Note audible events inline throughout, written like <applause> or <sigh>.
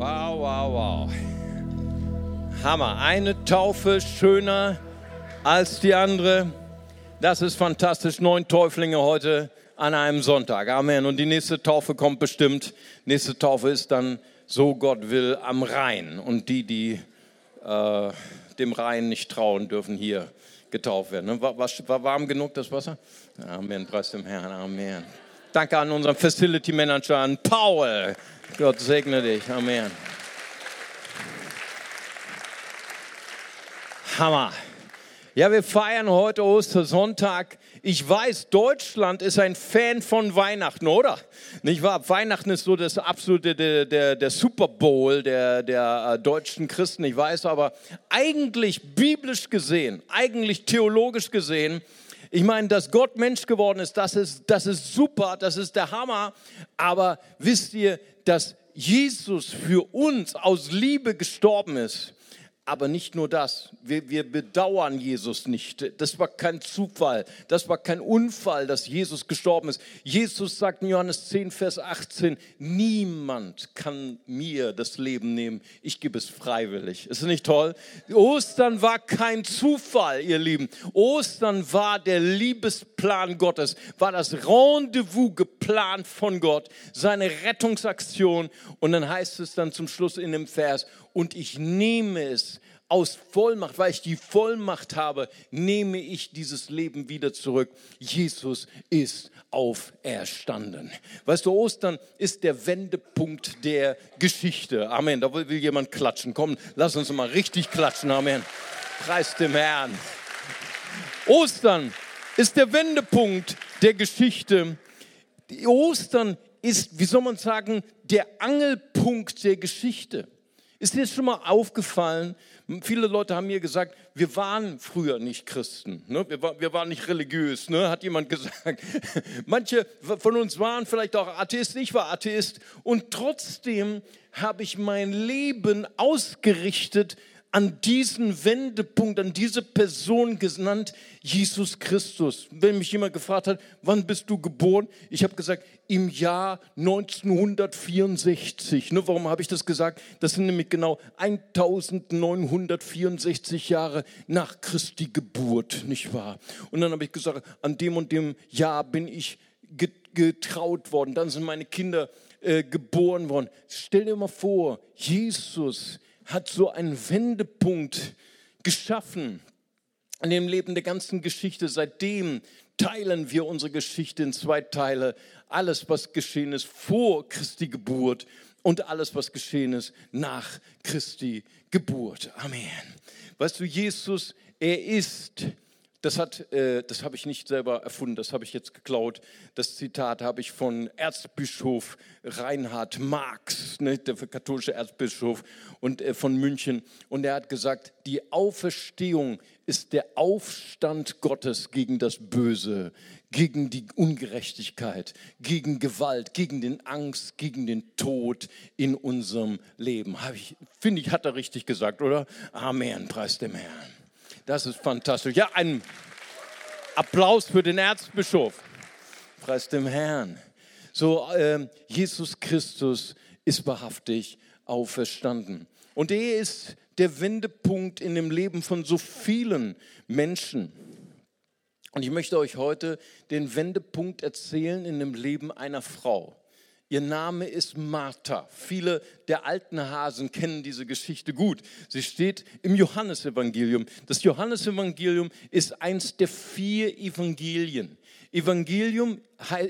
Wow, wow, wow. Hammer. Eine Taufe schöner als die andere. Das ist fantastisch. Neun Täuflinge heute an einem Sonntag. Amen. Und die nächste Taufe kommt bestimmt. Nächste Taufe ist dann, so Gott will, am Rhein. Und die, die äh, dem Rhein nicht trauen, dürfen hier getauft werden. War, war, war warm genug das Wasser? Amen. Preis dem Herrn. Amen. Danke an unseren Facility Manager, an Paul. Gott segne dich. Amen. Hammer. Ja, wir feiern heute Ostersonntag. Ich weiß, Deutschland ist ein Fan von Weihnachten, oder? Nicht wahr? Weihnachten ist so das absolute, der, der, der Super Bowl der, der äh, deutschen Christen. Ich weiß aber, eigentlich biblisch gesehen, eigentlich theologisch gesehen, ich meine, dass Gott Mensch geworden ist, das ist, das ist super, das ist der Hammer. Aber wisst ihr, dass Jesus für uns aus Liebe gestorben ist? Aber nicht nur das, wir, wir, bedauern Jesus nicht. Das war kein Zufall, das war kein Unfall, dass Jesus gestorben ist. Jesus sagt in Johannes 10, Vers 18, niemand kann mir das Leben nehmen, ich gebe es freiwillig. Ist nicht toll? Ostern war kein Zufall, ihr Lieben. Ostern war der Liebesplan Gottes, war das Rendezvous geplant von Gott, seine Rettungsaktion. Und dann heißt es dann zum Schluss in dem Vers, und ich nehme es aus Vollmacht, weil ich die Vollmacht habe, nehme ich dieses Leben wieder zurück. Jesus ist auferstanden. Weißt du, Ostern ist der Wendepunkt der Geschichte. Amen. Da will jemand klatschen. Komm, lass uns mal richtig klatschen. Amen. Preis dem Herrn. Ostern ist der Wendepunkt der Geschichte. Ostern ist, wie soll man sagen, der Angelpunkt der Geschichte. Ist dir das schon mal aufgefallen? Viele Leute haben mir gesagt, wir waren früher nicht Christen, ne? wir, war, wir, waren nicht religiös, ne? hat jemand <laughs> gesagt. Manche von uns waren vielleicht auch Atheist, ich war Atheist und trotzdem habe ich mein Leben ausgerichtet an diesen Wendepunkt, an diese Person genannt, Jesus Christus. Wenn mich jemand gefragt hat, wann bist du geboren? Ich habe gesagt, im Jahr 1964. Ne, warum habe ich das gesagt? Das sind nämlich genau 1964 Jahre nach Christi Geburt, nicht wahr? Und dann habe ich gesagt, an dem und dem Jahr bin ich getraut worden. Dann sind meine Kinder äh, geboren worden. Stell dir mal vor, Jesus hat so einen Wendepunkt geschaffen in dem Leben der ganzen Geschichte. Seitdem teilen wir unsere Geschichte in zwei Teile. Alles, was geschehen ist vor Christi Geburt und alles, was geschehen ist nach Christi Geburt. Amen. Weißt du, Jesus, er ist das, äh, das habe ich nicht selber erfunden, das habe ich jetzt geklaut. Das Zitat habe ich von Erzbischof Reinhard Marx, ne, der katholische Erzbischof und, äh, von München. Und er hat gesagt, die Auferstehung ist der Aufstand Gottes gegen das Böse, gegen die Ungerechtigkeit, gegen Gewalt, gegen den Angst, gegen den Tod in unserem Leben. Finde ich, hat er richtig gesagt, oder? Amen, preis dem Herrn. Das ist fantastisch. Ja, ein Applaus für den Erzbischof. Preis dem Herrn. So, äh, Jesus Christus ist wahrhaftig auferstanden. Und er ist der Wendepunkt in dem Leben von so vielen Menschen. Und ich möchte euch heute den Wendepunkt erzählen in dem Leben einer Frau. Ihr Name ist Martha. Viele der alten Hasen kennen diese Geschichte gut. Sie steht im Johannesevangelium. Das Johannesevangelium ist eins der vier Evangelien. Evangelium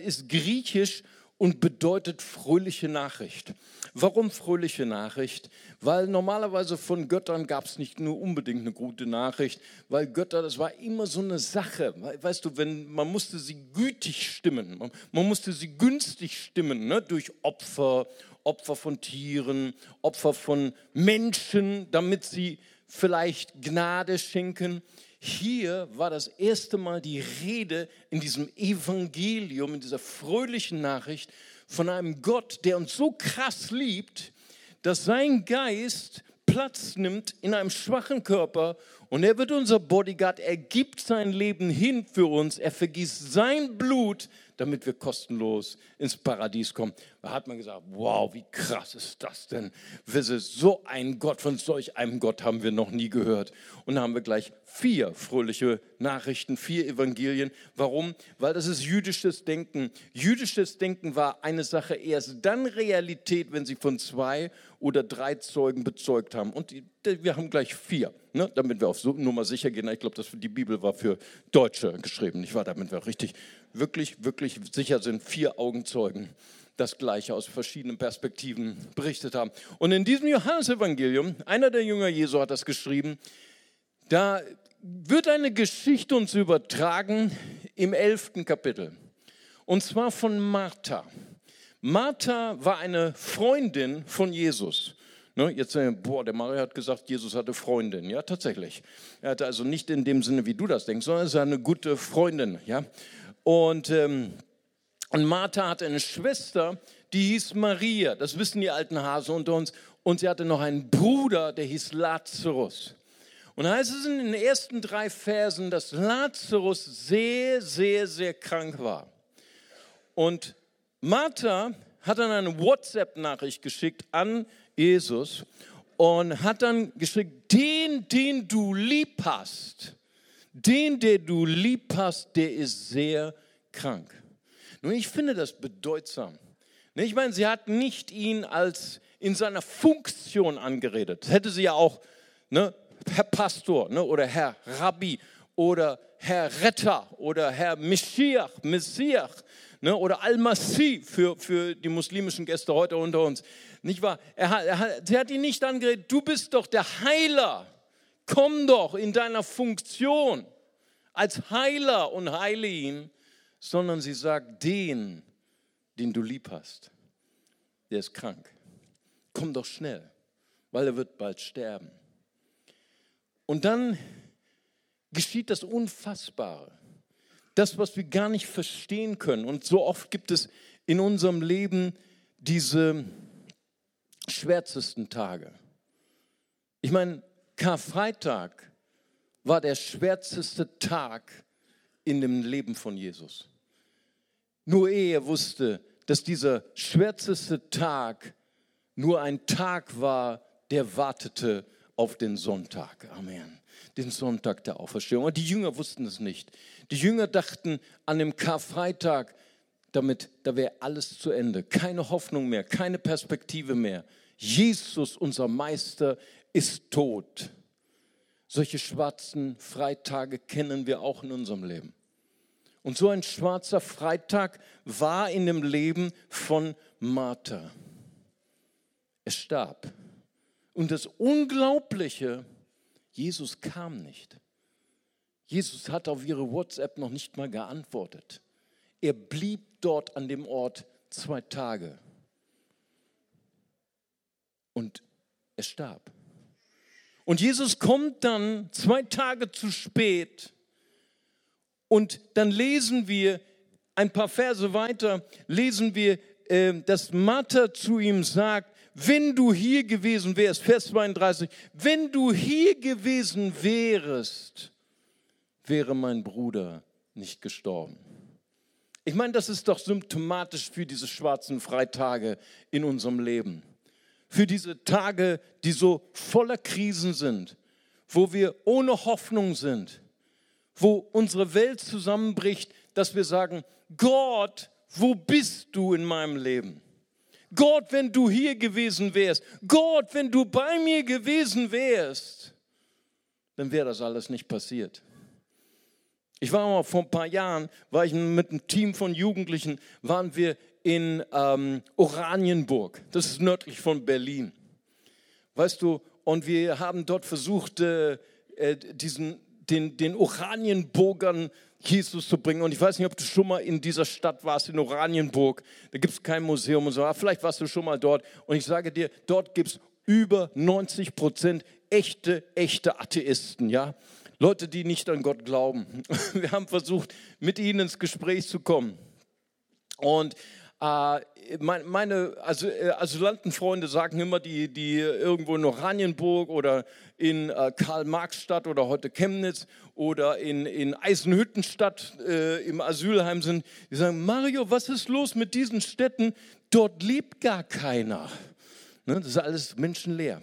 ist griechisch und bedeutet fröhliche Nachricht. Warum fröhliche Nachricht? Weil normalerweise von Göttern gab es nicht nur unbedingt eine gute Nachricht, weil Götter, das war immer so eine Sache. Weißt du, wenn, man musste sie gütig stimmen, man, musste sie günstig stimmen, ne? durch Opfer, Opfer von Tieren, Opfer von Menschen, damit sie vielleicht Gnade schenken. Hier war das erste Mal die Rede in diesem Evangelium, in dieser fröhlichen Nachricht von einem Gott, der uns so krass liebt, dass sein Geist Platz nimmt in einem schwachen Körper Und er wird unser Bodyguard, er gibt sein Leben hin für uns, er vergießt sein Blut, damit wir kostenlos ins Paradies kommen. Da hat man gesagt, wow, wie krass ist das denn? So ein Gott, von solch einem Gott haben wir noch nie gehört. Und da haben wir gleich vier fröhliche Nachrichten, vier Evangelien. Warum? Weil das ist jüdisches Denken. Jüdisches Denken war eine Sache erst dann Realität, wenn sie von zwei oder drei Zeugen bezeugt haben. Und die, wir haben gleich vier, ne? damit wir auf Nummer sicher gehen. Ich glaube, die Bibel war für Deutsche geschrieben, nicht wahr? Damit wir richtig, wirklich, wirklich sicher sind. Vier Augenzeugen das Gleiche aus verschiedenen Perspektiven berichtet haben. Und in diesem Johannesevangelium, einer der Jünger Jesu hat das geschrieben, da wird eine Geschichte uns übertragen im elften Kapitel. Und zwar von Martha. Martha war eine Freundin von Jesus. Ne, jetzt, äh, boah, der Mario hat gesagt, Jesus hatte Freundin. Ja, tatsächlich. Er hatte also nicht in dem Sinne, wie du das denkst, sondern er ist eine gute Freundin. Ja, und, ähm, und Martha hatte eine Schwester, die hieß Maria. Das wissen die alten Hasen unter uns. Und sie hatte noch einen Bruder, der hieß Lazarus. Und da heißt es in den ersten drei Versen, dass Lazarus sehr, sehr, sehr krank war. Und Martha hat dann eine WhatsApp-Nachricht geschickt an Jesus und hat dann geschickt, den, den du lieb hast, den, der du lieb hast, der ist sehr krank. Nun, ich finde das bedeutsam. Ich meine, sie hat nicht ihn als in seiner Funktion angeredet. Hätte sie ja auch, ne, Herr Pastor ne, oder Herr Rabbi oder Herr Retter oder Herr Meschiach, Messiach ne, oder Al-Masih für, für die muslimischen Gäste heute unter uns. Nicht wahr? Er hat, er hat, sie hat ihn nicht angeredet, du bist doch der Heiler. Komm doch in deiner Funktion als Heiler und heile ihn, sondern sie sagt, den, den du lieb hast, der ist krank. Komm doch schnell, weil er wird bald sterben. Und dann geschieht das Unfassbare das, was wir gar nicht verstehen können. Und so oft gibt es in unserem Leben diese schwärzesten Tage. Ich meine, Karfreitag war der schwärzeste Tag in dem Leben von Jesus. Nur er wusste, dass dieser schwärzeste Tag nur ein Tag war, der wartete auf den Sonntag. Amen den Sonntag der Auferstehung. Und die Jünger wussten es nicht. Die Jünger dachten an dem Karfreitag, damit, da wäre alles zu Ende. Keine Hoffnung mehr, keine Perspektive mehr. Jesus, unser Meister, ist tot. Solche schwarzen Freitage kennen wir auch in unserem Leben. Und so ein schwarzer Freitag war in dem Leben von Martha. Er starb. Und das Unglaubliche, Jesus kam nicht. Jesus hat auf ihre WhatsApp noch nicht mal geantwortet. Er blieb dort an dem Ort zwei Tage. Und er starb. Und Jesus kommt dann zwei Tage zu spät. Und dann lesen wir ein paar Verse weiter, lesen wir, äh, dass Martha zu ihm sagt, wenn du hier gewesen wärst, Vers 32, wenn du hier gewesen wärst, wäre mein Bruder nicht gestorben. Ich meine, das ist doch symptomatisch für diese schwarzen Freitage in unserem Leben. Für diese Tage, die so voller Krisen sind, wo wir ohne Hoffnung sind, wo unsere Welt zusammenbricht, dass wir sagen, Gott, wo bist du in meinem Leben? Gott, wenn du hier gewesen wärst, Gott, wenn du bei mir gewesen wärst, dann wäre das alles nicht passiert. Ich war mal vor ein paar Jahren, war ich mit einem Team von Jugendlichen, waren wir in ähm, Oranienburg, das ist nördlich von Berlin. Weißt du, und wir haben dort versucht, äh, äh diesen, den, den Oranienburgern Jesus zu bringen. Und ich weiß nicht, ob du schon mal in dieser Stadt warst, in Oranienburg. Da gibt es kein Museum und so. Aber vielleicht warst du schon mal dort. Und ich sage dir, dort gibt es über 90 Prozent echte, echte Atheisten, ja. Leute, die nicht an Gott glauben. <laughs> Wir haben versucht, mit ihnen ins Gespräch zu kommen. Und äh, meine also, äh, Asylantenfreunde sagen immer, die, die irgendwo in Oranienburg oder in äh, Karl-Marx-Stadt oder heute Chemnitz oder in, in Eisenhüttenstadt äh, im Asylheim sind, die sagen, Mario, was ist los mit diesen Städten? Dort lebt gar keiner. Ne, das ist alles menschenleer.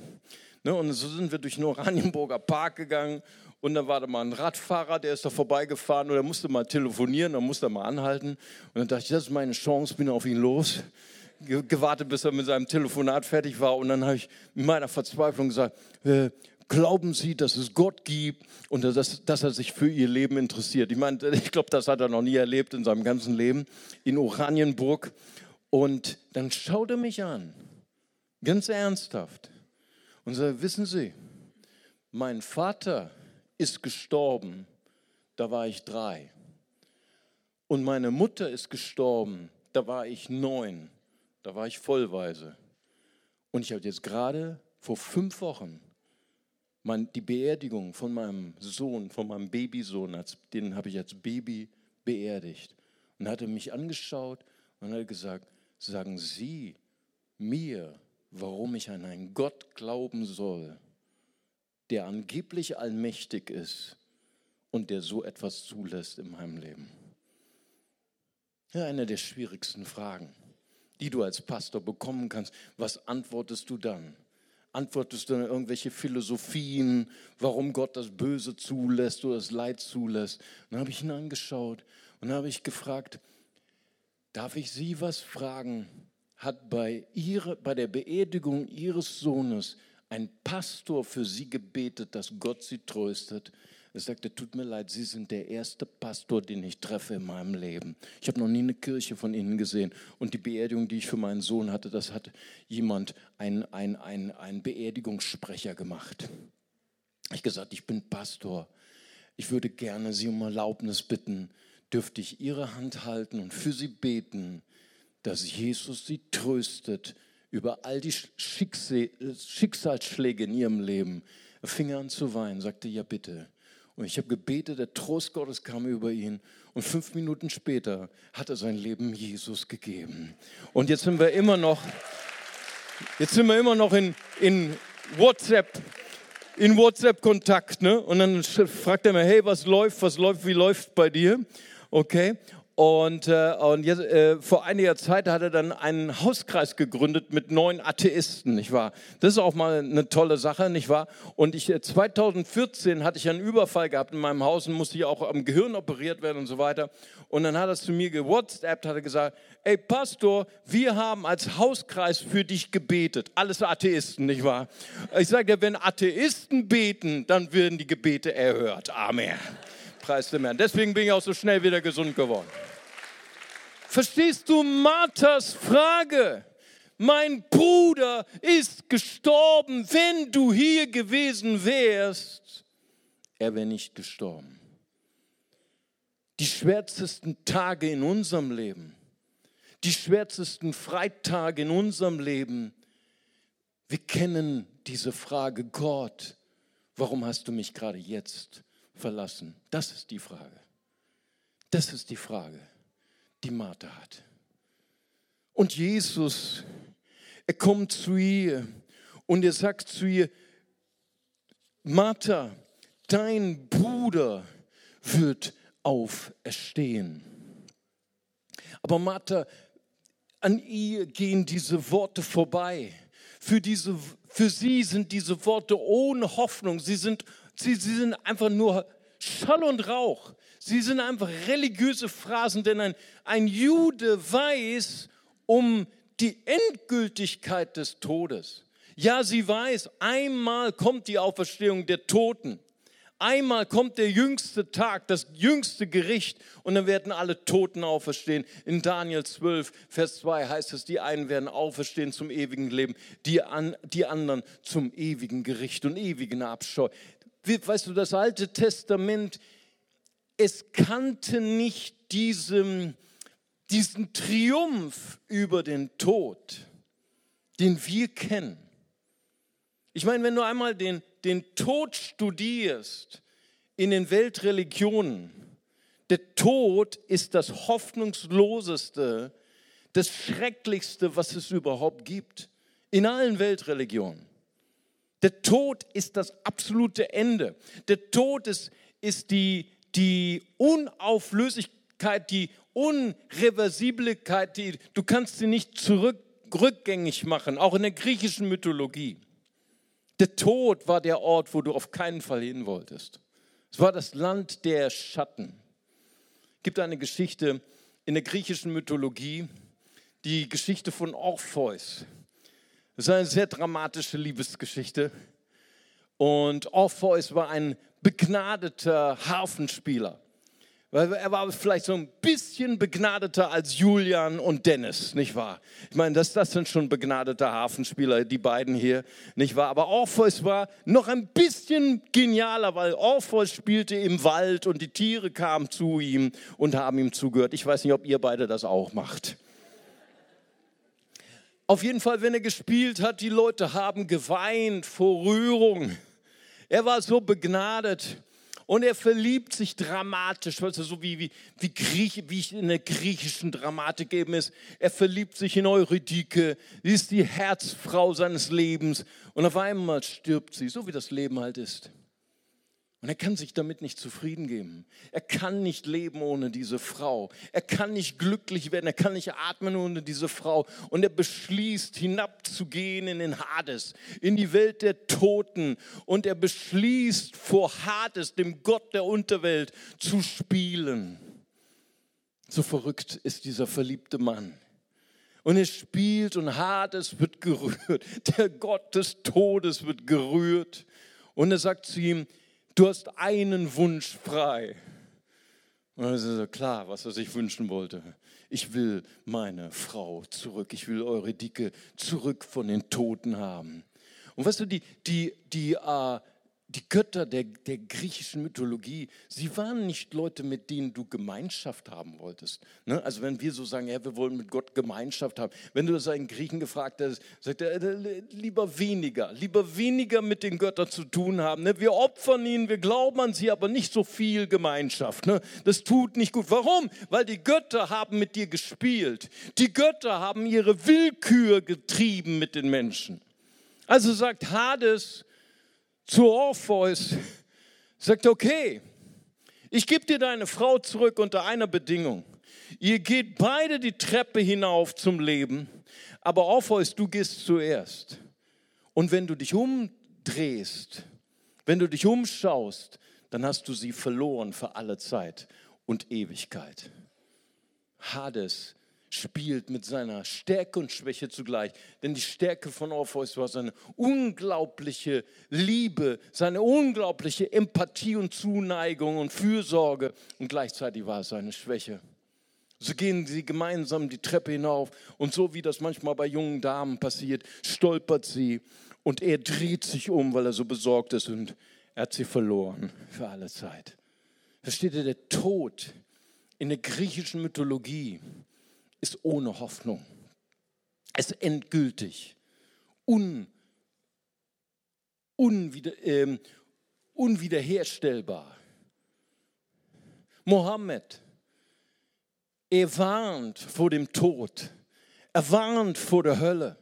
Ne, und so sind wir durch den Oranienburger Park gegangen und dann war da mal ein Radfahrer, der ist da vorbeigefahren und er musste mal telefonieren, dann musste er mal anhalten. Und dann dachte ich, das ist meine Chance, bin auf ihn los. Gewartet, bis er mit seinem Telefonat fertig war. Und dann habe ich in meiner Verzweiflung gesagt, äh, glauben Sie, dass es Gott gibt und dass, dass, er sich für Ihr Leben interessiert. Ich meine, ich glaube, das hat er noch nie erlebt in seinem ganzen Leben in Oranienburg. Und dann schaut er mich an, ganz ernsthaft, und sagt, wissen Sie, mein Vater ist gestorben, da war ich drei. Und meine Mutter ist gestorben, da war ich neun, da war ich vollweise. Und ich habe jetzt gerade vor fünf Wochen mein, die Beerdigung von meinem Sohn, von meinem Babysohn, als, den habe ich als Baby beerdigt. Und hatte mich angeschaut und hat gesagt, sagen Sie mir, warum ich an einen Gott glauben soll, der angeblich allmächtig ist und der so etwas zulässt in meinem Leben? Ja, eine der schwierigsten Fragen, die du als Pastor bekommen kannst. Was antwortest du dann? Antwortest du dann irgendwelche Philosophien, warum Gott das Böse zulässt oder das Leid zulässt? dann habe ich ihn angeschaut und habe ich gefragt, darf ich Sie was fragen? Hat bei, ihre, bei der Beerdigung Ihres Sohnes ein Pastor für sie gebetet, dass Gott sie tröstet. Er sagte, tut mir leid, Sie sind der erste Pastor, den ich treffe in meinem Leben. Ich habe noch nie eine Kirche von Ihnen gesehen. Und die Beerdigung, die ich für meinen Sohn hatte, das hat jemand, ein, ein, ein, ein Beerdigungssprecher gemacht. Ich gesagt, ich bin Pastor. Ich würde gerne Sie um Erlaubnis bitten, dürfte ich Ihre Hand halten und für Sie beten, dass Jesus Sie tröstet über all die Schicksalsschläge in ihrem Leben. Er fing an zu weinen, sagte, ja bitte. Und ich habe gebetet, der Trost Gottes kam über ihn. Und fünf Minuten später hat er sein Leben Jesus gegeben. Und jetzt sind wir immer noch, jetzt sind wir immer noch in, in WhatsApp, in WhatsApp-Kontakt. Ne? Und dann fragt er mir, hey, was läuft, was läuft, wie läuft bei dir? Okay. Und, äh, und jetzt, äh, vor einiger Zeit hat er dann einen Hauskreis gegründet mit neun Atheisten, nicht wahr? Das ist auch mal eine tolle Sache, nicht wahr? Und ich, 2014 äh, hatte ich einen Überfall gehabt in meinem Haus und musste ich auch am Gehirn operiert werden und so weiter. Und dann hat er zu mir gewhatsappt, hat er gesagt, ey Pastor, wir haben als Hauskreis für dich gebetet. Alles Atheisten, nicht wahr? Ich sage dir, wenn Atheisten beten, dann werden die Gebete erhört. Amen. Preis dem Herrn. Deswegen bin ich auch so schnell wieder gesund geworden. Verstehst du Marthas Frage? Mein Bruder ist gestorben. Wenn du hier gewesen wärst, er wäre nicht gestorben. Die schwärzesten Tage in unserem Leben, die schwärzesten Freitage in unserem Leben, wir kennen diese Frage, Gott, warum hast du mich gerade jetzt verlassen? Das ist die Frage. Das ist die Frage, die Martha hat. Und Jesus, er kommt zu ihr und er sagt zu ihr, Martha, dein Bruder wird auferstehen. Aber Martha, an ihr gehen diese Worte vorbei. Für, diese, für sie sind diese Worte ohne Hoffnung. Sie sind Sie, sie sind einfach nur Schall und Rauch. Sie sind einfach religiöse Phrasen, denn ein, ein Jude weiß um die Endgültigkeit des Todes. Ja, sie weiß, einmal kommt die Auferstehung der Toten. Einmal kommt der jüngste Tag, das jüngste Gericht und dann werden alle Toten auferstehen. In Daniel 12, Vers 2 heißt es, die einen werden auferstehen zum ewigen Leben, die, an, die anderen zum ewigen Gericht und ewigen Abscheu weißt du, das Alte Testament, es kannte nicht diesen, diesen Triumph über den Tod, den wir kennen. Ich meine, wenn du einmal den, den Tod studierst in den Weltreligionen, der Tod ist das Hoffnungsloseste, das Schrecklichste, was es überhaupt gibt. In allen Weltreligionen. Der Tod ist das absolute Ende. Der Tod ist, ist die, die Unauflösigkeit, die Unreversibilität, die, du kannst sie nicht zurück, rückgängig machen, auch in der griechischen Mythologie. Der Tod war der Ort, wo du auf keinen Fall hin wolltest. Es war das Land der Schatten. Es gibt eine Geschichte in der griechischen Mythologie, die Geschichte von Orpheus. Das ist eine sehr dramatische Liebesgeschichte. Und Orpheus war ein begnadeter Harfenspieler. Er war vielleicht so ein bisschen begnadeter als Julian und Dennis, nicht wahr? Ich meine, das, das sind schon begnadete Hafenspieler, die beiden hier, nicht wahr? Aber Orpheus war noch ein bisschen genialer, weil Orpheus spielte im Wald und die Tiere kamen zu ihm und haben ihm zugehört. Ich weiß nicht, ob ihr beide das auch macht. Auf jeden Fall, wenn er gespielt hat, die Leute haben geweint vor Rührung. Er war so begnadet. Und er verliebt sich dramatisch, weißt du, so wie, wie, wie, Griech, wie in der griechischen Dramatik eben ist. Er verliebt sich in Eurydike, sie ist die Herzfrau seines Lebens. Und auf einmal stirbt sie, so wie das Leben halt ist. Und er kann sich damit nicht zufrieden geben. Er kann nicht leben ohne diese Frau. Er kann nicht glücklich werden. Er kann nicht atmen ohne diese Frau. Und er beschließt, hinabzugehen in den Hades, in die Welt der Toten. Und er beschließt, vor Hades, dem Gott der Unterwelt, zu spielen. So verrückt ist dieser verliebte Mann. Und er spielt und Hades wird gerührt. Der Gott des Todes wird gerührt. Und er sagt zu ihm, du hast einen Wunsch frei. Und dann ist es klar, was er sich wünschen wollte. Ich will meine Frau zurück. Ich will eure Dicke zurück von den Toten haben. Und weißt du, die, die, die, äh, die Götter der, der griechischen Mythologie, sie waren nicht Leute, mit denen du Gemeinschaft haben wolltest. Ne? Also wenn wir so sagen, ja, wir wollen mit Gott Gemeinschaft haben. Wenn du das einen Griechen gefragt hast, sagt er, äh, lieber weniger, lieber weniger mit den Göttern zu tun haben. Ne? Wir opfern ihnen, wir glauben an sie, aber nicht so viel Gemeinschaft. Ne? Das tut nicht gut. Warum? Weil die Götter haben mit dir gespielt. Die Götter haben ihre Willkür getrieben mit den Menschen. Also sagt Hades, zu Orpheus, sagt, okay, ich gebe dir deine Frau zurück unter einer Bedingung. Ihr geht beide die Treppe hinauf zum Leben, aber Orpheus, du gehst zuerst. Und wenn du dich umdrehst, wenn du dich umschaust, dann hast du sie verloren für alle Zeit und Ewigkeit. Hades spielt mit seiner Stärke und Schwäche zugleich. Denn die Stärke von Orpheus war seine unglaubliche Liebe, seine unglaubliche Empathie und Zuneigung und Fürsorge und gleichzeitig war es seine Schwäche. So gehen sie gemeinsam die Treppe hinauf und so wie das manchmal bei jungen Damen passiert, stolpert sie und er dreht sich um, weil er so besorgt ist und er hat sie verloren für alle Zeit. Versteht ihr, der Tod in der griechischen Mythologie ist ohne Hoffnung. Es ist endgültig, un, unwieder, äh, unwiederherstellbar. Mohammed, er warnt vor dem Tod. Er warnt vor der Hölle.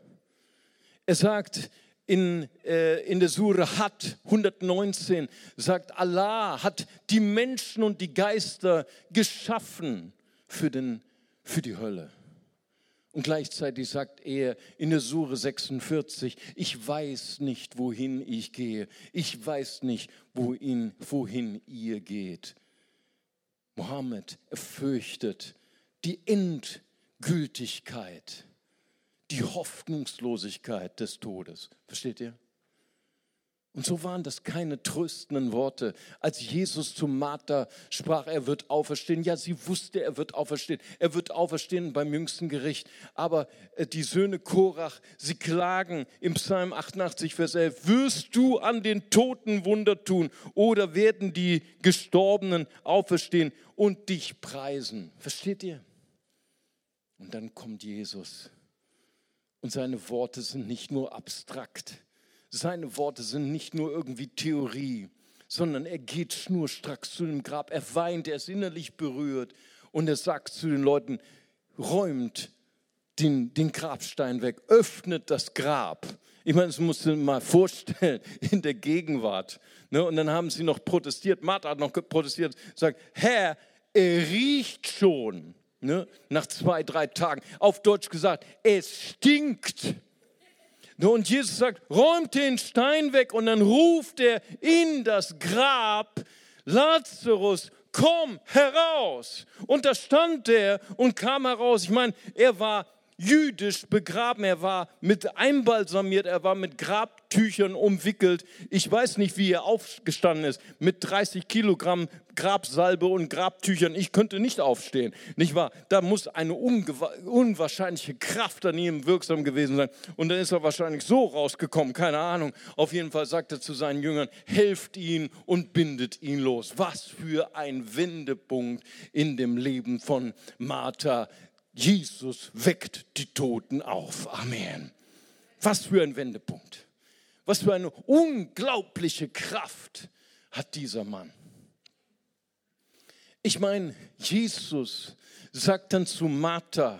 Er sagt in, äh, in der Sure Hat 119, sagt Allah hat die Menschen und die Geister geschaffen für den für die Hölle. Und gleichzeitig sagt er in der Sure 46, ich weiß nicht, wohin ich gehe. Ich weiß nicht, wohin, wohin ihr geht. Mohammed, er fürchtet die Endgültigkeit, die Hoffnungslosigkeit des Todes. Versteht ihr? Und so waren das keine tröstenden Worte. Als Jesus zu Martha sprach, er wird auferstehen. Ja, sie wusste, er wird auferstehen. Er wird auferstehen beim jüngsten Gericht. Aber äh, die Söhne Korach, sie klagen im Psalm 88, Vers 11, wirst du an den Toten Wunder tun oder werden die Gestorbenen auferstehen und dich preisen? Versteht ihr? Und dann kommt Jesus. Und seine Worte sind nicht nur abstrakt seine Worte sind nicht nur irgendwie Theorie, sondern er geht schnurstracks zu dem Grab, er weint, er ist innerlich berührt und er sagt zu den Leuten, räumt den, den Grabstein weg, öffnet das Grab. Ich meine, das musst du mal vorstellen <laughs> in der Gegenwart. Ne? Und dann haben sie noch protestiert, Martha hat noch protestiert, sagt, Herr, er riecht schon. Ne? Nach zwei, drei Tagen. Auf Deutsch gesagt, es stinkt. Und Jesus sagt, räumt den Stein weg und dann ruft er in das Grab, Lazarus, komm heraus. Und da stand er und kam heraus. Ich meine, er war jüdisch begraben. Er war mit einbalsamiert, er war mit Grabtüchern umwickelt. Ich weiß nicht, wie er aufgestanden ist, mit 30 Kilogramm Grabsalbe und Grabtüchern. Ich könnte nicht aufstehen, nicht wahr? Da muss eine unwahrscheinliche Kraft an ihm wirksam gewesen sein. Und dann ist er wahrscheinlich so rausgekommen, keine Ahnung. Auf jeden Fall sagt er zu seinen Jüngern, helft ihn und bindet ihn los. Was für ein Wendepunkt in dem Leben von Martha Jesus weckt die Toten auf. Amen. Was für ein Wendepunkt. Was für eine unglaubliche Kraft hat dieser Mann. Ich meine, Jesus sagt dann zu Martha,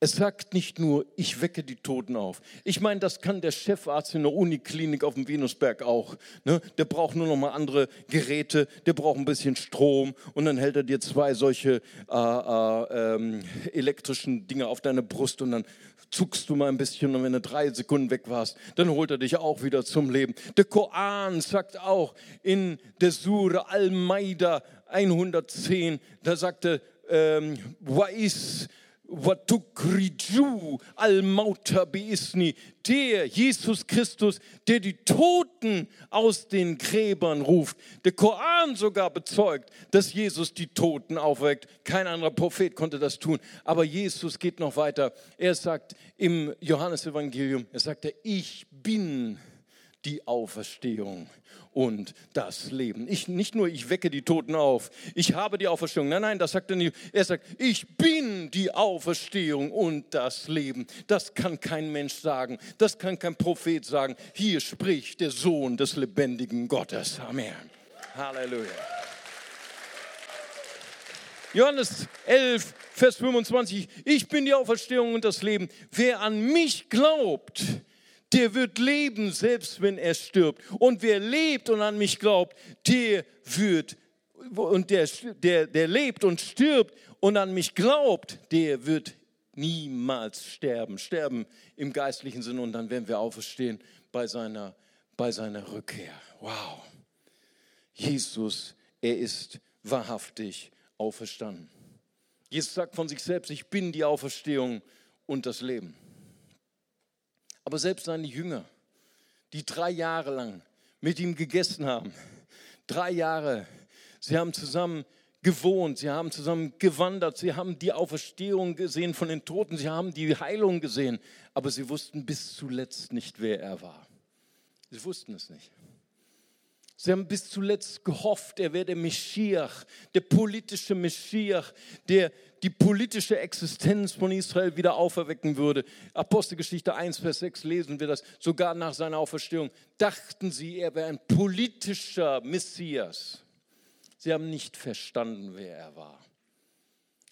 es sagt nicht nur, ich wecke die Toten auf. Ich meine, das kann der Chefarzt in der Uniklinik auf dem Venusberg auch. Ne? Der braucht nur noch mal andere Geräte, der braucht ein bisschen Strom und dann hält er dir zwei solche äh, äh, ähm, elektrischen Dinge auf deine Brust und dann zuckst du mal ein bisschen und wenn du drei Sekunden weg warst, dann holt er dich auch wieder zum Leben. Der Koran sagt auch in der Sure Al-Maida 110, da sagte, ähm, Der Jesus Christus, der die Toten aus den Gräbern ruft. Der Koran sogar bezeugt, dass Jesus die Toten aufweckt. Kein anderer Prophet konnte das tun. Aber Jesus geht noch weiter. Er sagt im Johannesevangelium, er sagt, ich bin die Auferstehung und das Leben. Ich, nicht nur, ich wecke die Toten auf, ich habe die Auferstehung. Nein, nein, das sagt er nicht. Er sagt, ich bin die Auferstehung und das Leben. Das kann kein Mensch sagen, das kann kein Prophet sagen. Hier spricht der Sohn des lebendigen Gottes. Amen. Halleluja. Johannes 11, Vers 25. Ich bin die Auferstehung und das Leben. Wer an mich glaubt, der wird leben, selbst wenn er stirbt. Und wer lebt und an mich glaubt, der wird, und der, der, der lebt und stirbt und an mich glaubt, der wird niemals sterben. Sterben im geistlichen Sinne und dann werden wir auferstehen bei seiner, bei seiner Rückkehr. Wow. Jesus, er ist wahrhaftig auferstanden. Jesus sagt von sich selbst, ich bin die Auferstehung und das Leben. Aber selbst seine Jünger, die drei Jahre lang mit ihm gegessen haben, drei Jahre, sie haben zusammen gewohnt, sie haben zusammen gewandert, sie haben die Auferstehung gesehen von den Toten, sie haben die Heilung gesehen, aber sie wussten bis zuletzt nicht, wer er war. Sie wussten es nicht. Sie haben bis zuletzt gehofft, er wäre der Meschiach, der politische Meschiach, der die politische Existenz von Israel wieder auferwecken würde. Apostelgeschichte 1, Vers 6 lesen wir das. Sogar nach seiner Auferstehung dachten sie, er wäre ein politischer Messias. Sie haben nicht verstanden, wer er war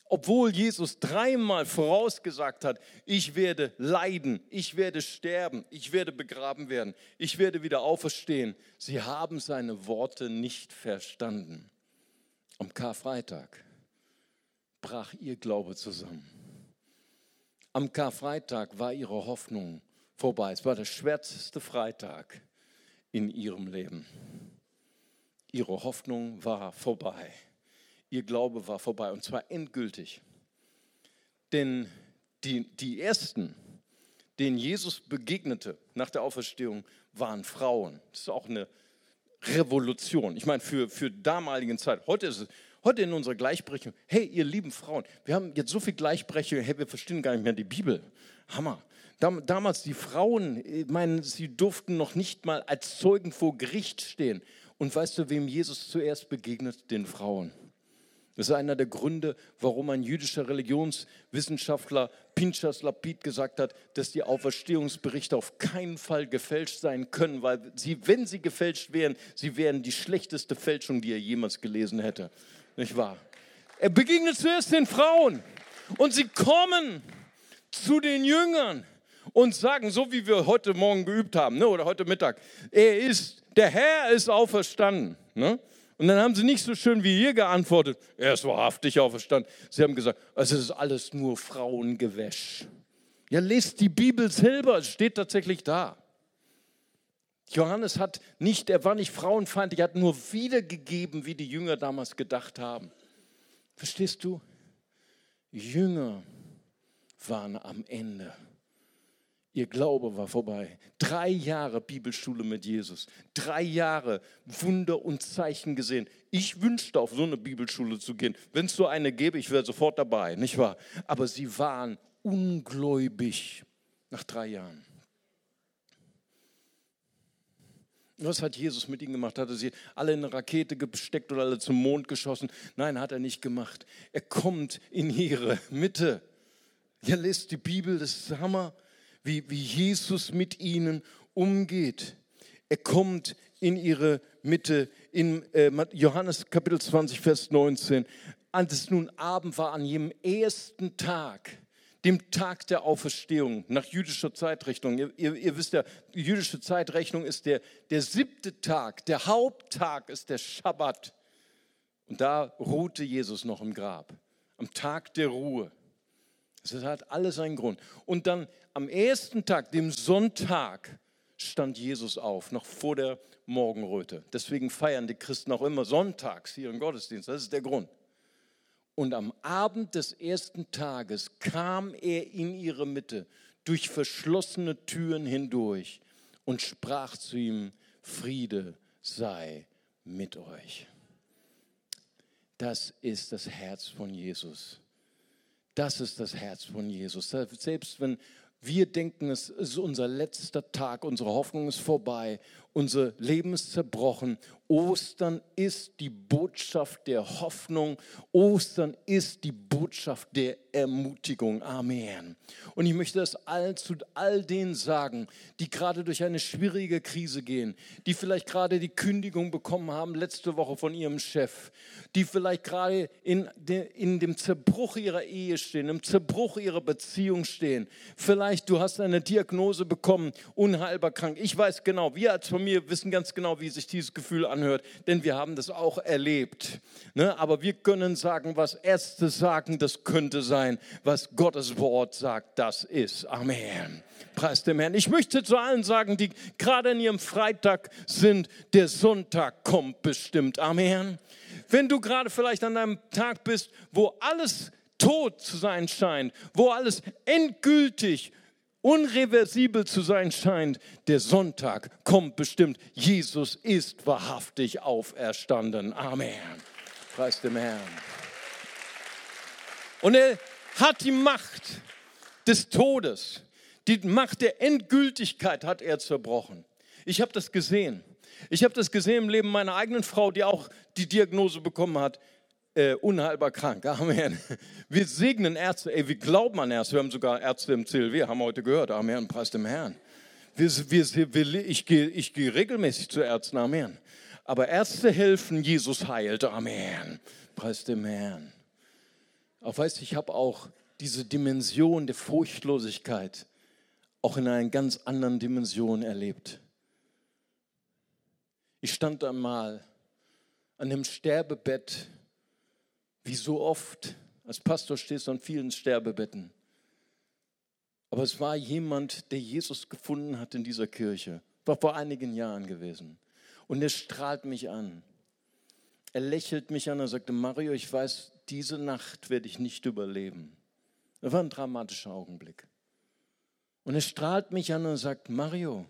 obwohl Jesus dreimal vorausgesagt hat, ich werde leiden, ich werde sterben, ich werde begraben werden, ich werde wieder auferstehen. Sie haben seine Worte nicht verstanden. Am Karfreitag brach ihr Glaube zusammen. Am Karfreitag war ihre Hoffnung vorbei. Es war der schwärzeste Freitag in ihrem Leben. Ihre Hoffnung war vorbei ihr Glaube war vorbei und zwar endgültig. Denn die, die ersten, denen Jesus begegnete nach der Auferstehung, waren Frauen. Das ist auch eine Revolution. Ich meine, für, für damaligen Zeit. Heute ist es, heute in unserer Gleichbrechung, hey, ihr lieben Frauen, wir haben jetzt so viel Gleichbrechung, hey, wir verstehen gar nicht mehr die Bibel. Hammer. Damals die Frauen, ich meine, sie durften noch nicht mal als Zeugen vor Gericht stehen. Und weißt du, wem Jesus zuerst begegnet? Den Frauen. Das ist einer der Gründe, warum ein jüdischer Religionswissenschaftler Pinchas Lapid gesagt hat, dass die Auferstehungsberichte auf keinen Fall gefälscht sein können, weil sie, wenn sie gefälscht wären, sie wären die schlechteste Fälschung, die er jemals gelesen hätte. Nicht wahr? Er begegnet zuerst den Frauen und sie kommen zu den Jüngern und sagen, so wie wir heute Morgen geübt haben ne, oder heute Mittag, er ist, der Herr ist auferstanden. Ne? Und dann haben sie nicht so schön wie hier geantwortet, er ist wahrhaftig auferstanden. Sie haben gesagt, es ist alles nur Frauengewäsch. Ja, lest die Bibel selber, es steht tatsächlich da. Johannes hat nicht, er war nicht frauenfeindlich, er hat nur wiedergegeben, wie die Jünger damals gedacht haben. Verstehst du? Jünger waren am Ende. Ihr Glaube war vorbei. Drei Jahre Bibelschule mit Jesus. Drei Jahre Wunder und Zeichen gesehen. Ich wünschte, auf so eine Bibelschule zu gehen. Wenn es so eine gäbe, ich wäre sofort dabei, nicht wahr? Aber sie waren ungläubig nach drei Jahren. Was hat Jesus mit ihnen gemacht? Hat er sie alle in eine Rakete gesteckt oder alle zum Mond geschossen? Nein, hat er nicht gemacht. Er kommt in ihre Mitte. Ihr lest die Bibel, das ist Hammer, wie, wie Jesus mit ihnen umgeht. Er kommt in ihre Mitte. In äh, Johannes Kapitel 20, Vers 19. Als es nun Abend war, an jedem ersten Tag, dem Tag der Auferstehung nach jüdischer Zeitrechnung. Ihr, ihr, ihr, wisst ja, die jüdische Zeitrechnung ist der, der siebte Tag, der Haupttag ist der Schabbat. Und da ruhte Jesus noch im Grab, am Tag der Ruhe. Das hat alles einen Grund. Und dann am ersten Tag, dem Sonntag, stand Jesus auf, noch vor der Morgenröte. Deswegen feiern die Christen auch immer sonntags hier im Gottesdienst. Das ist der Grund. Und am Abend des ersten Tages kam er in ihre Mitte durch verschlossene Türen hindurch und sprach zu ihm, Friede sei mit euch. Das ist das Herz von Jesus. Das ist das Herz von Jesus. Selbst wenn wir denken, es ist unser letzter Tag, unsere Hoffnung ist vorbei, unser Leben ist zerbrochen. Ostern ist die Botschaft der Hoffnung. Ostern ist die Botschaft der Ermutigung. Amen. Und ich möchte das all, zu all denen sagen, die gerade durch eine schwierige Krise gehen, die vielleicht gerade die Kündigung bekommen haben letzte Woche von ihrem Chef, die vielleicht gerade in, de, in dem Zerbruch ihrer Ehe stehen, im Zerbruch ihrer Beziehung stehen. Vielleicht du hast eine Diagnose bekommen, unheilbar krank. Ich weiß genau, wir als Familie wissen ganz genau, wie sich dieses Gefühl anhört, denn wir haben das auch erlebt. Ne? Aber wir können sagen, was Ärzte sagen, das könnte sein. Was Gottes Wort sagt, das ist. Amen. Preis dem Herrn. Ich möchte zu allen sagen, die gerade in ihrem Freitag sind, der Sonntag kommt bestimmt. Amen. Wenn du gerade vielleicht an einem Tag bist, wo alles tot zu sein scheint, wo alles endgültig unreversibel zu sein scheint, der Sonntag kommt bestimmt. Jesus ist wahrhaftig auferstanden. Amen. Preis dem Herrn. Und er hat die Macht des Todes, die Macht der Endgültigkeit hat er zerbrochen. Ich habe das gesehen. Ich habe das gesehen im Leben meiner eigenen Frau, die auch die Diagnose bekommen hat äh, unheilbar krank. <laughs> Amen. Wir segnen Ärzte, ey, wir glauben an Ärzte. Wir haben sogar Ärzte im CLW, haben heute gehört. Amen, preis dem Herrn. Wir, wir, wir, ich gehe ich geh regelmäßig zu Ärzten, Amen. Aber Ärzte helfen, Jesus heilt, Amen. Preis dem Herrn. Auch weißt du, ich habe auch diese Dimension der Furchtlosigkeit auch in einer ganz anderen Dimension erlebt. Ich stand einmal an dem Sterbebett wie so oft, als Pastor stehst du an vielen Sterbebetten. Aber es war jemand, der Jesus gefunden hat in dieser Kirche. War vor einigen Jahren gewesen. Und er strahlt mich an. Er lächelt mich an und sagte, Mario, ich weiß, diese Nacht werde ich nicht überleben. Das war ein dramatischer Augenblick. Und er strahlt mich an und sagt, Mario,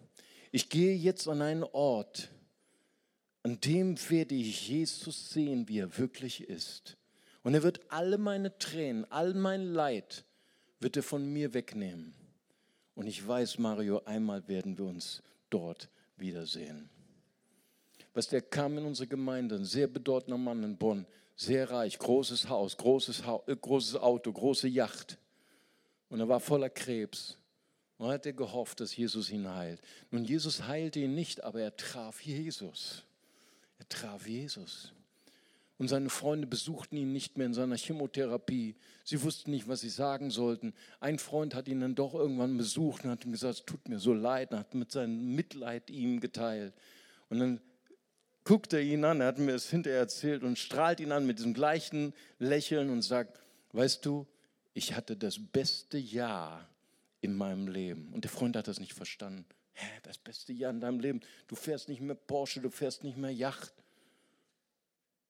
ich gehe jetzt an einen Ort, an dem werde ich Jesus sehen, wie er wirklich ist. Und er wird alle meine Tränen, all mein Leid, wird er von mir wegnehmen. Und ich weiß, Mario, einmal werden wir uns dort wiedersehen. Was der kam in unsere Gemeinde, ein sehr bedeutender Mann in Bonn, sehr reich, großes Haus, großes, ha äh, großes Auto, große Yacht. Und er war voller Krebs. Und hat er gehofft, dass Jesus ihn heilt. Nun, Jesus heilte ihn nicht, aber er traf Jesus. Er traf Jesus. Und seine Freunde besuchten ihn nicht mehr in seiner Chemotherapie. Sie wussten nicht, was sie sagen sollten. Ein Freund hat ihn dann doch irgendwann besucht und hat ihm gesagt, es tut mir so leid, und hat mit seinem Mitleid ihm geteilt. Und dann guckt er ihn an, er hat mir es hinterher erzählt und strahlt ihn an mit diesem gleichen Lächeln und sagt, weißt du, ich hatte das beste Jahr in meinem Leben. Und der Freund hat das nicht verstanden. Hä, das beste Jahr in deinem Leben. Du fährst nicht mehr Porsche, du fährst nicht mehr Yacht.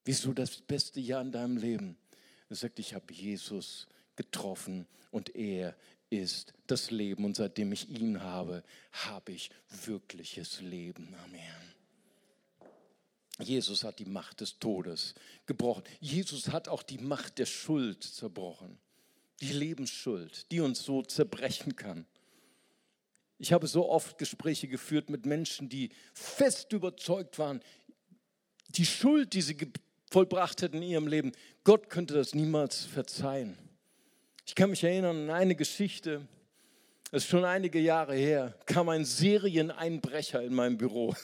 Wieso das beste Jahr in deinem Leben? Er sagt, ich habe Jesus getroffen und er ist das Leben. Und seitdem ich ihn habe, habe ich wirkliches Leben. Amen. Jesus hat die Macht des Todes gebrochen. Jesus hat auch die Macht der Schuld zerbrochen. Die Lebensschuld, die uns so zerbrechen kann. Ich habe so oft Gespräche geführt mit Menschen, die fest überzeugt waren, die Schuld, die sie vollbracht hätten in ihrem Leben, Gott könnte das niemals verzeihen. Ich kann mich erinnern an eine Geschichte, das ist schon einige Jahre her, kam ein Serieneinbrecher in mein Büro.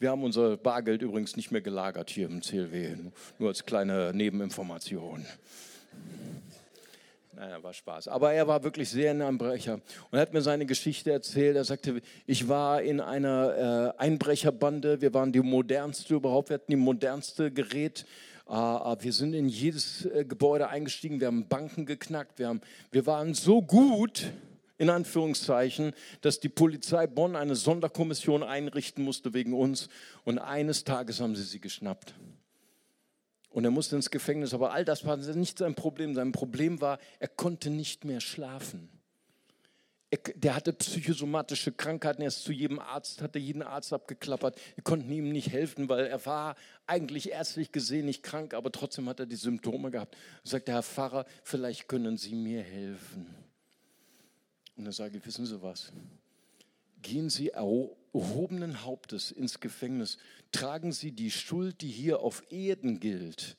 Wir haben unser Bargeld übrigens nicht mehr gelagert hier im CLW, nur als kleine Nebeninformation. Naja, war Spaß. Aber er war wirklich sehr ein Einbrecher. Und hat mir seine Geschichte erzählt. Er sagte, ich war in einer äh, Einbrecherbande. Wir waren die modernste überhaupt. Wir hatten die modernste Gerät. Äh, wir sind in jedes äh, Gebäude eingestiegen. Wir haben Banken geknackt. Wir, haben, wir waren so gut, in Anführungszeichen, dass die Polizei Bonn eine Sonderkommission einrichten musste wegen uns. Und eines Tages haben sie sie geschnappt. Und er musste ins Gefängnis. Aber all das war nicht sein Problem. Sein Problem war, er konnte nicht mehr schlafen. Er, der hatte psychosomatische Krankheiten. Er ist zu jedem Arzt, hatte jeden Arzt abgeklappert. Wir konnten ihm nicht helfen, weil er war eigentlich ärztlich gesehen nicht krank, aber trotzdem hat er die Symptome gehabt. Er sagte, Herr Pfarrer, vielleicht können Sie mir helfen. Und sage ich, wissen Sie was? Gehen Sie erhobenen Hauptes ins Gefängnis, tragen Sie die Schuld, die hier auf Erden gilt,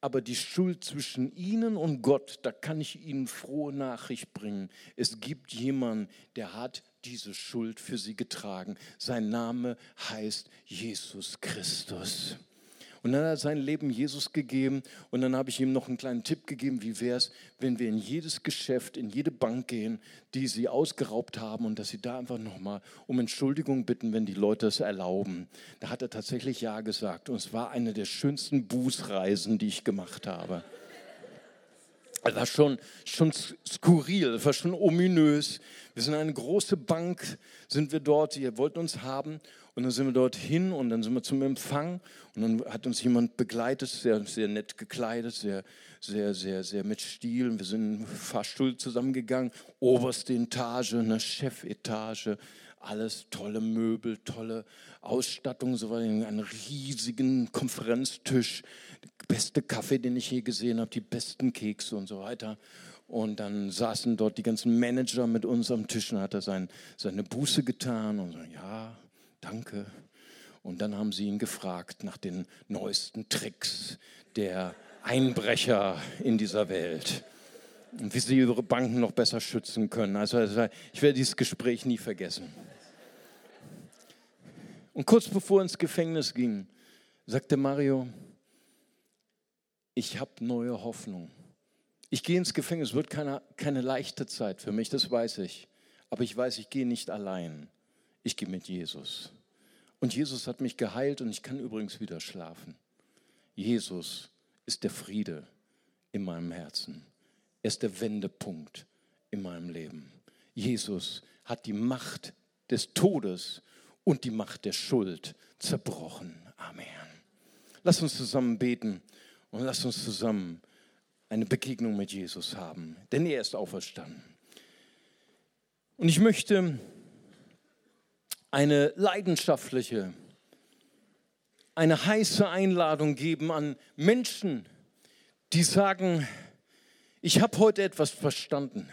aber die Schuld zwischen Ihnen und Gott, da kann ich Ihnen frohe Nachricht bringen. Es gibt jemanden, der hat diese Schuld für Sie getragen. Sein Name heißt Jesus Christus. Und dann hat er sein Leben Jesus gegeben und dann habe ich ihm noch einen kleinen Tipp gegeben, wie wäre es, wenn wir in jedes Geschäft, in jede Bank gehen, die sie ausgeraubt haben und dass sie da einfach nochmal um Entschuldigung bitten, wenn die Leute es erlauben. Da hat er tatsächlich Ja gesagt und es war eine der schönsten Bußreisen, die ich gemacht habe. Es war schon, schon skurril, es war schon ominös. Wir sind eine große Bank, sind wir dort, die wollten uns haben. Und dann sind wir dort hin und dann sind wir zum Empfang. Und dann hat uns jemand begleitet, sehr, sehr nett gekleidet, sehr, sehr, sehr, sehr mit Stil. Wir sind im Fahrstuhl zusammengegangen, oberste Etage, eine Chefetage, alles tolle Möbel, tolle Ausstattung, so einen riesigen Konferenztisch, der beste Kaffee, den ich je gesehen habe, die besten Kekse und so weiter. Und dann saßen dort die ganzen Manager mit uns am Tisch und hat er sein, seine Buße getan und so, ja, danke. Und dann haben sie ihn gefragt nach den neuesten Tricks der Einbrecher in dieser Welt und wie sie ihre Banken noch besser schützen können. Also ich werde dieses Gespräch nie vergessen. Und kurz bevor er ins Gefängnis ging, sagte Mario, ich habe neue Hoffnung. Ich gehe ins Gefängnis, es wird keine, keine leichte Zeit für mich, das weiß ich. Aber ich weiß, ich gehe nicht allein. Ich gehe mit Jesus. Und Jesus hat mich geheilt und ich kann übrigens wieder schlafen. Jesus ist der Friede in meinem Herzen. Er ist der Wendepunkt in meinem Leben. Jesus hat die Macht des Todes und die Macht der Schuld zerbrochen. Amen. Lass uns zusammen beten und lass uns zusammen eine Begegnung mit Jesus haben, denn er ist auferstanden. Und ich möchte eine leidenschaftliche, eine heiße Einladung geben an Menschen, die sagen, ich habe heute etwas verstanden.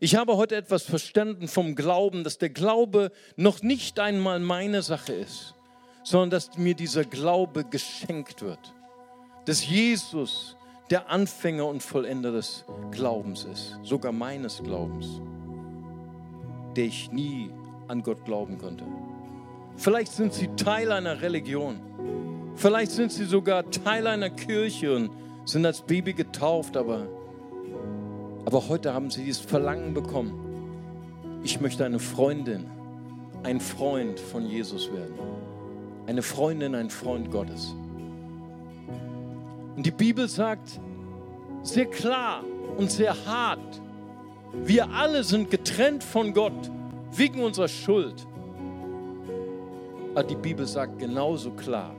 Ich habe heute etwas verstanden vom Glauben, dass der Glaube noch nicht einmal meine Sache ist, sondern dass mir dieser Glaube geschenkt wird. Dass Jesus der Anfänger und Vollender des Glaubens ist, sogar meines Glaubens, der ich nie an Gott glauben konnte. Vielleicht sind sie Teil einer Religion. Vielleicht sind sie sogar Teil einer Kirche und sind als Baby getauft, aber, aber heute haben sie dieses Verlangen bekommen. Ich möchte eine Freundin, ein Freund von Jesus werden. Eine Freundin, ein Freund Gottes. Und die Bibel sagt sehr klar und sehr hart, wir alle sind getrennt von Gott wegen unserer Schuld. Aber die Bibel sagt genauso klar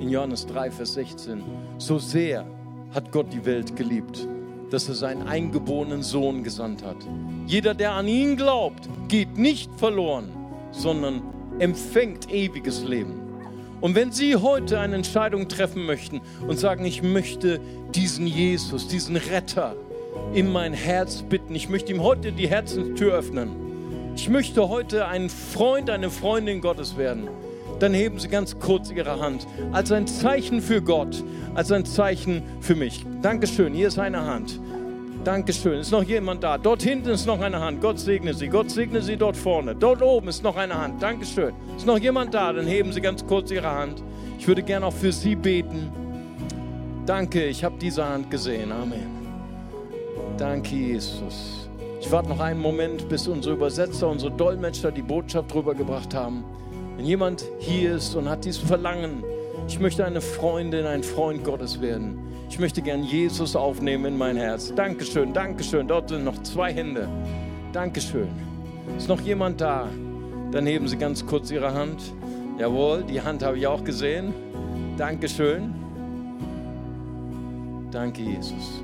in Johannes 3, Vers 16, so sehr hat Gott die Welt geliebt, dass er seinen eingeborenen Sohn gesandt hat. Jeder, der an ihn glaubt, geht nicht verloren, sondern empfängt ewiges Leben. Und wenn Sie heute eine Entscheidung treffen möchten und sagen, ich möchte diesen Jesus, diesen Retter in mein Herz bitten, ich möchte ihm heute die Herzenstür öffnen, ich möchte heute ein Freund, eine Freundin Gottes werden, dann heben Sie ganz kurz Ihre Hand als ein Zeichen für Gott, als ein Zeichen für mich. Dankeschön, hier ist eine Hand. Dankeschön. Ist noch jemand da? Dort hinten ist noch eine Hand. Gott segne Sie. Gott segne Sie dort vorne. Dort oben ist noch eine Hand. Dankeschön. Ist noch jemand da? Dann heben Sie ganz kurz Ihre Hand. Ich würde gerne auch für Sie beten. Danke, ich habe diese Hand gesehen. Amen. Danke, Jesus. Ich warte noch einen Moment, bis unsere Übersetzer, unsere Dolmetscher die Botschaft rübergebracht haben. Wenn jemand hier ist und hat dieses Verlangen, ich möchte eine Freundin, ein Freund Gottes werden. Ich möchte gern Jesus aufnehmen in mein Herz. Dankeschön, Dankeschön. Dort sind noch zwei Hände. Dankeschön. Ist noch jemand da? Dann heben Sie ganz kurz Ihre Hand. Jawohl, die Hand habe ich auch gesehen. Dankeschön. Danke, Jesus.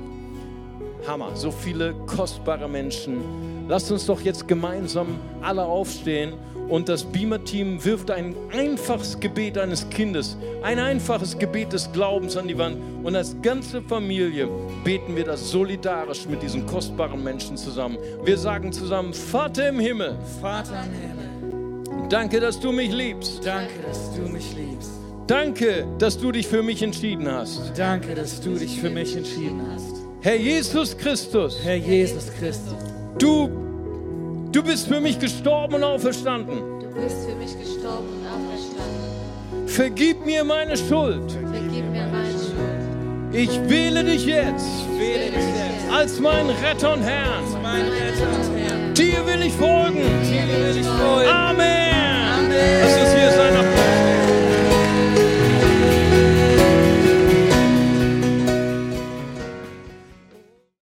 Hammer, so viele kostbare Menschen. Lasst uns doch jetzt gemeinsam alle aufstehen und das Beamer-Team wirft ein einfaches Gebet eines Kindes, ein einfaches Gebet des Glaubens an die Wand. Und als ganze Familie beten wir das solidarisch mit diesen kostbaren Menschen zusammen. Wir sagen zusammen, Vater im Himmel. Vater im Himmel. Danke, dass du mich liebst. Danke, dass du mich liebst. Danke, dass du dich für mich entschieden hast. Danke, dass du dich für mich entschieden hast. Herr Jesus Christus. Herr Jesus Christus. Du, du bist für mich gestorben und auferstanden. Du bist für mich gestorben und auferstanden. Vergib mir meine Schuld. Vergib mir meine Schuld. Ich wähle dich jetzt. Ich wähle dich jetzt. Als meinen Retter und Herrn. Als meinen Retter und Herrn. Dir will ich folgen. Dir will ich folgen. Amen. Amen. Das ist hier sein Applaus.